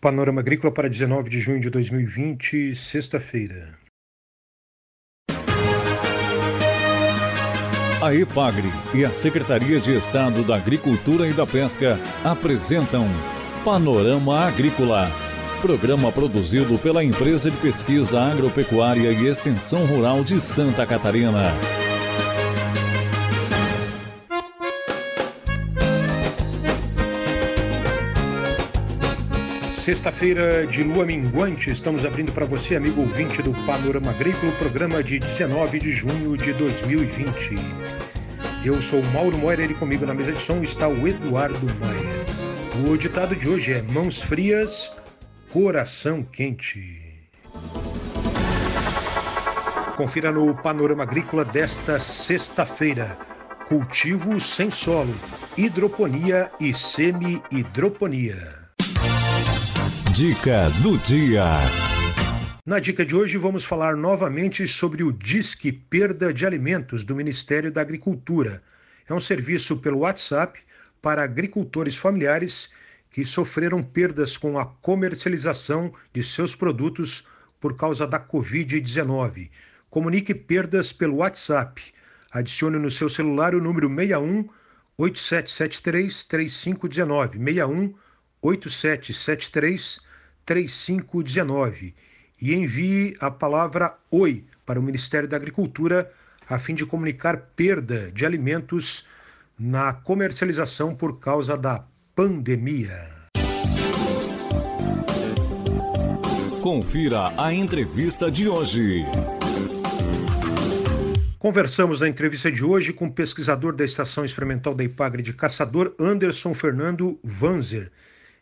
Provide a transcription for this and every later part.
Panorama Agrícola para 19 de junho de 2020, sexta-feira. A EPAGRE e a Secretaria de Estado da Agricultura e da Pesca apresentam Panorama Agrícola, programa produzido pela Empresa de Pesquisa Agropecuária e Extensão Rural de Santa Catarina. Sexta-feira de lua minguante, estamos abrindo para você, amigo ouvinte do Panorama Agrícola, programa de 19 de junho de 2020. Eu sou Mauro Moira e comigo na mesa de som está o Eduardo Maia. O ditado de hoje é mãos frias, coração quente. Confira no Panorama Agrícola desta sexta-feira. Cultivo sem solo, hidroponia e semi-hidroponia. Dica do dia. Na dica de hoje vamos falar novamente sobre o Disque Perda de Alimentos do Ministério da Agricultura. É um serviço pelo WhatsApp para agricultores familiares que sofreram perdas com a comercialização de seus produtos por causa da Covid-19. Comunique perdas pelo WhatsApp. Adicione no seu celular o número 61 8773 3519 61 8773 3519 e envie a palavra Oi para o Ministério da Agricultura a fim de comunicar perda de alimentos na comercialização por causa da pandemia. Confira a entrevista de hoje. Conversamos na entrevista de hoje com o pesquisador da Estação Experimental da Ipagre de Caçador, Anderson Fernando Vanzer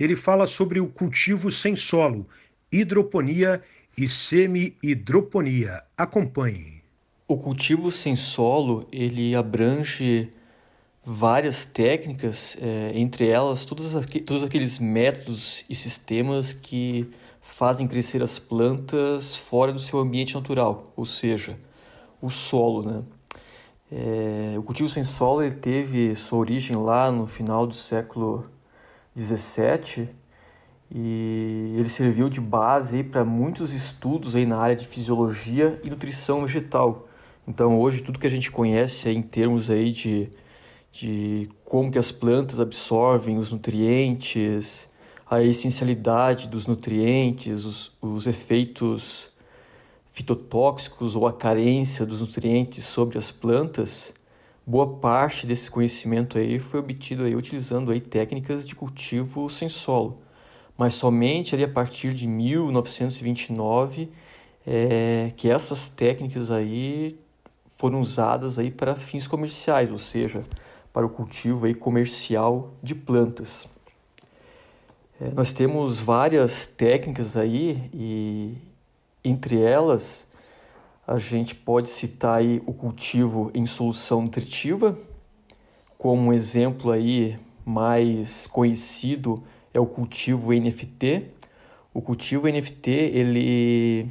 ele fala sobre o cultivo sem solo, hidroponia e semi-hidroponia. Acompanhe. O cultivo sem solo ele abrange várias técnicas, é, entre elas todos, todos aqueles métodos e sistemas que fazem crescer as plantas fora do seu ambiente natural, ou seja, o solo, né? É, o cultivo sem solo ele teve sua origem lá no final do século 17 e ele serviu de base para muitos estudos aí na área de fisiologia e nutrição vegetal. Então hoje tudo que a gente conhece aí em termos aí de, de como que as plantas absorvem os nutrientes, a essencialidade dos nutrientes, os, os efeitos fitotóxicos ou a carência dos nutrientes sobre as plantas, boa parte desse conhecimento aí foi obtido aí utilizando aí técnicas de cultivo sem solo, mas somente ali a partir de 1929 é, que essas técnicas aí foram usadas aí para fins comerciais, ou seja, para o cultivo aí comercial de plantas. É, nós temos várias técnicas aí e entre elas a gente pode citar aí o cultivo em solução nutritiva, como um exemplo aí mais conhecido é o cultivo NFT. O cultivo NFT, ele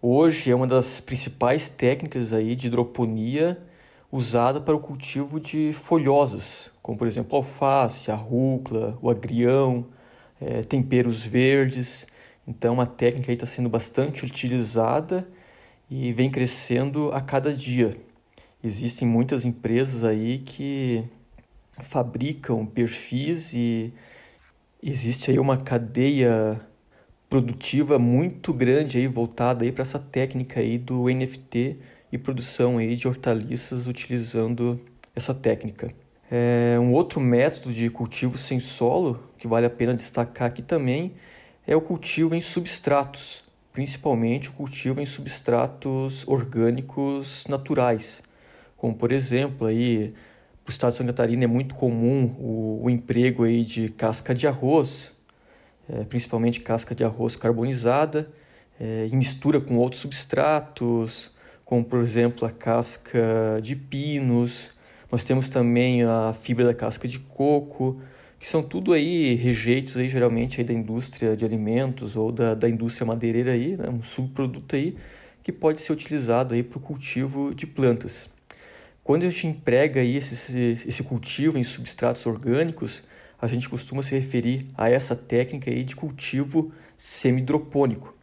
hoje é uma das principais técnicas aí de hidroponia usada para o cultivo de folhosas, como por exemplo alface, a rúcula, o agrião, é, temperos verdes. Então a técnica está sendo bastante utilizada e vem crescendo a cada dia. Existem muitas empresas aí que fabricam perfis e existe aí uma cadeia produtiva muito grande aí voltada aí para essa técnica aí do NFT e produção aí de hortaliças utilizando essa técnica. É, um outro método de cultivo sem solo que vale a pena destacar aqui também é o cultivo em substratos principalmente o cultivo em substratos orgânicos naturais, como por exemplo aí o estado de Santa Catarina é muito comum o, o emprego aí de casca de arroz, é, principalmente casca de arroz carbonizada, é, em mistura com outros substratos, como por exemplo a casca de pinos. Nós temos também a fibra da casca de coco, que são tudo aí rejeitos aí geralmente aí da indústria de alimentos ou da, da indústria madeireira aí, né? um subproduto aí que pode ser utilizado aí para o cultivo de plantas. Quando a gente emprega aí esse, esse cultivo em substratos orgânicos, a gente costuma se referir a essa técnica aí de cultivo semidropônico.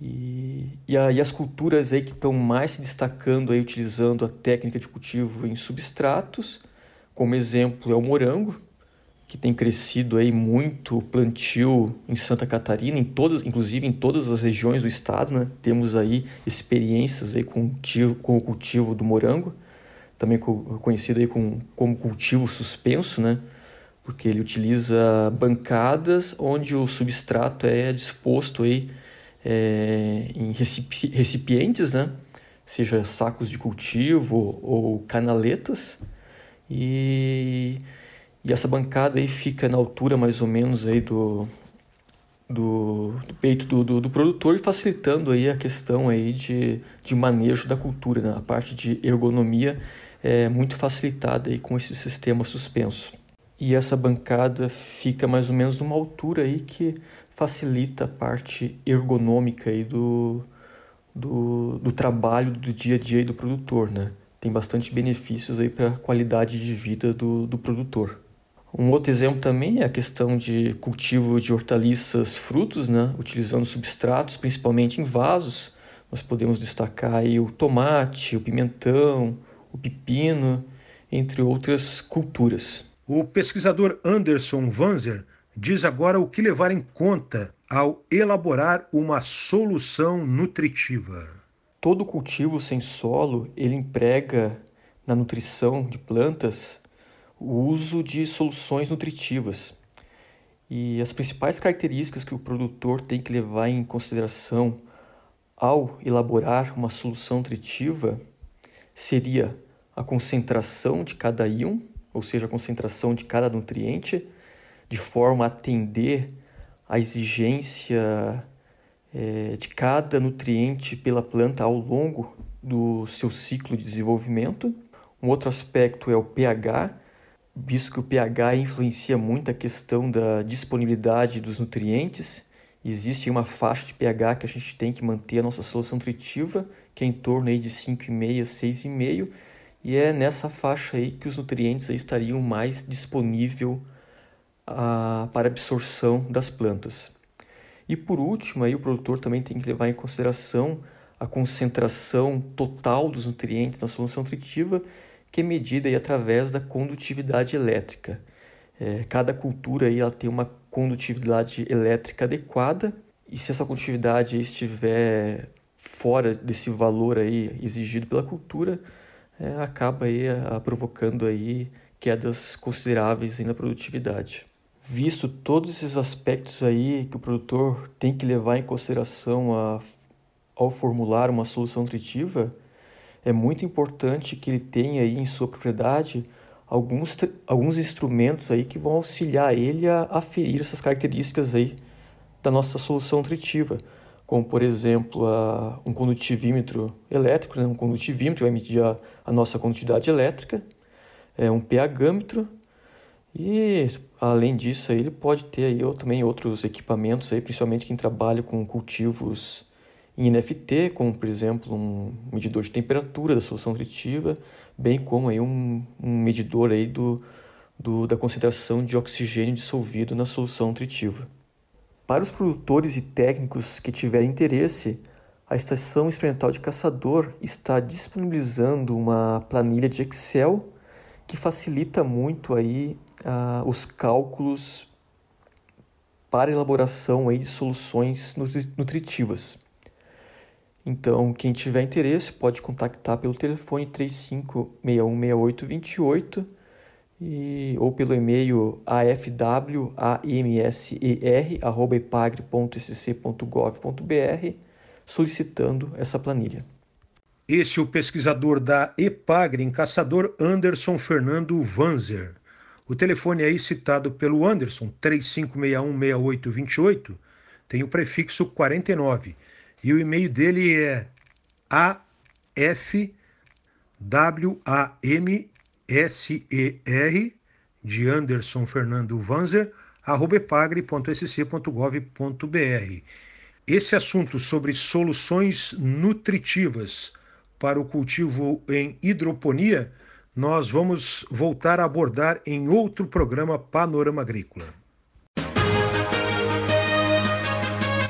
E, e aí as culturas aí que estão mais se destacando aí utilizando a técnica de cultivo em substratos, como exemplo é o morango, que tem crescido aí muito plantio em Santa Catarina, em todas, inclusive em todas as regiões do estado, né? Temos aí experiências aí com, com o cultivo do morango, também conhecido aí com, como cultivo suspenso, né? Porque ele utiliza bancadas onde o substrato é disposto aí é, em recipientes, né? Seja sacos de cultivo ou canaletas e e essa bancada aí fica na altura mais ou menos aí do, do, do peito do, do, do, produtor, facilitando aí a questão aí de, de manejo da cultura. Né? A parte de ergonomia é muito facilitada aí com esse sistema suspenso. E essa bancada fica mais ou menos numa altura aí que facilita a parte ergonômica aí do, do, do trabalho do dia a dia do produtor, né? Tem bastante benefícios aí para a qualidade de vida do, do produtor. Um outro exemplo também é a questão de cultivo de hortaliças frutos, né? utilizando substratos, principalmente em vasos. Nós podemos destacar aí o tomate, o pimentão, o pepino, entre outras culturas. O pesquisador Anderson Vanzer diz agora o que levar em conta ao elaborar uma solução nutritiva. Todo cultivo sem solo, ele emprega na nutrição de plantas o uso de soluções nutritivas. E as principais características que o produtor tem que levar em consideração ao elaborar uma solução nutritiva seria a concentração de cada íon, ou seja, a concentração de cada nutriente, de forma a atender a exigência é, de cada nutriente pela planta ao longo do seu ciclo de desenvolvimento. Um outro aspecto é o pH, visto que o pH influencia muito a questão da disponibilidade dos nutrientes. Existe uma faixa de pH que a gente tem que manter a nossa solução nutritiva, que é em torno aí de 5,5 a 6,5, e é nessa faixa aí que os nutrientes estariam mais disponível a, para absorção das plantas. E por último, aí o produtor também tem que levar em consideração a concentração total dos nutrientes na solução nutritiva que é medida aí através da condutividade elétrica. É, cada cultura aí ela tem uma condutividade elétrica adequada e se essa condutividade estiver fora desse valor aí exigido pela cultura, é, acaba aí a, a provocando aí quedas consideráveis aí na produtividade. Visto todos esses aspectos aí que o produtor tem que levar em consideração a, ao formular uma solução nutritiva, é muito importante que ele tenha aí em sua propriedade alguns, alguns instrumentos aí que vão auxiliar ele a aferir essas características aí da nossa solução nutritiva, como por exemplo a, um condutivímetro elétrico, né? um condutivímetro que vai medir a, a nossa condutividade elétrica, é, um pHmetro e além disso aí, ele pode ter aí também outros equipamentos aí, principalmente quem trabalha com cultivos em NFT, como por exemplo um medidor de temperatura da solução nutritiva, bem como aí um, um medidor aí do, do, da concentração de oxigênio dissolvido na solução nutritiva. Para os produtores e técnicos que tiverem interesse, a Estação Experimental de Caçador está disponibilizando uma planilha de Excel que facilita muito aí uh, os cálculos para elaboração aí de soluções nutritivas. Então, quem tiver interesse pode contactar pelo telefone 35616828 e, ou pelo e-mail afwamser.epagre.sc.gov.br solicitando essa planilha. Esse é o pesquisador da EPAGRE em Caçador, Anderson Fernando Vanzer. O telefone aí citado pelo Anderson, 35616828, tem o prefixo 49 e o e-mail dele é afwamser de Anderson Fernando Vanzer. Esse assunto sobre soluções nutritivas para o cultivo em hidroponia nós vamos voltar a abordar em outro programa Panorama Agrícola.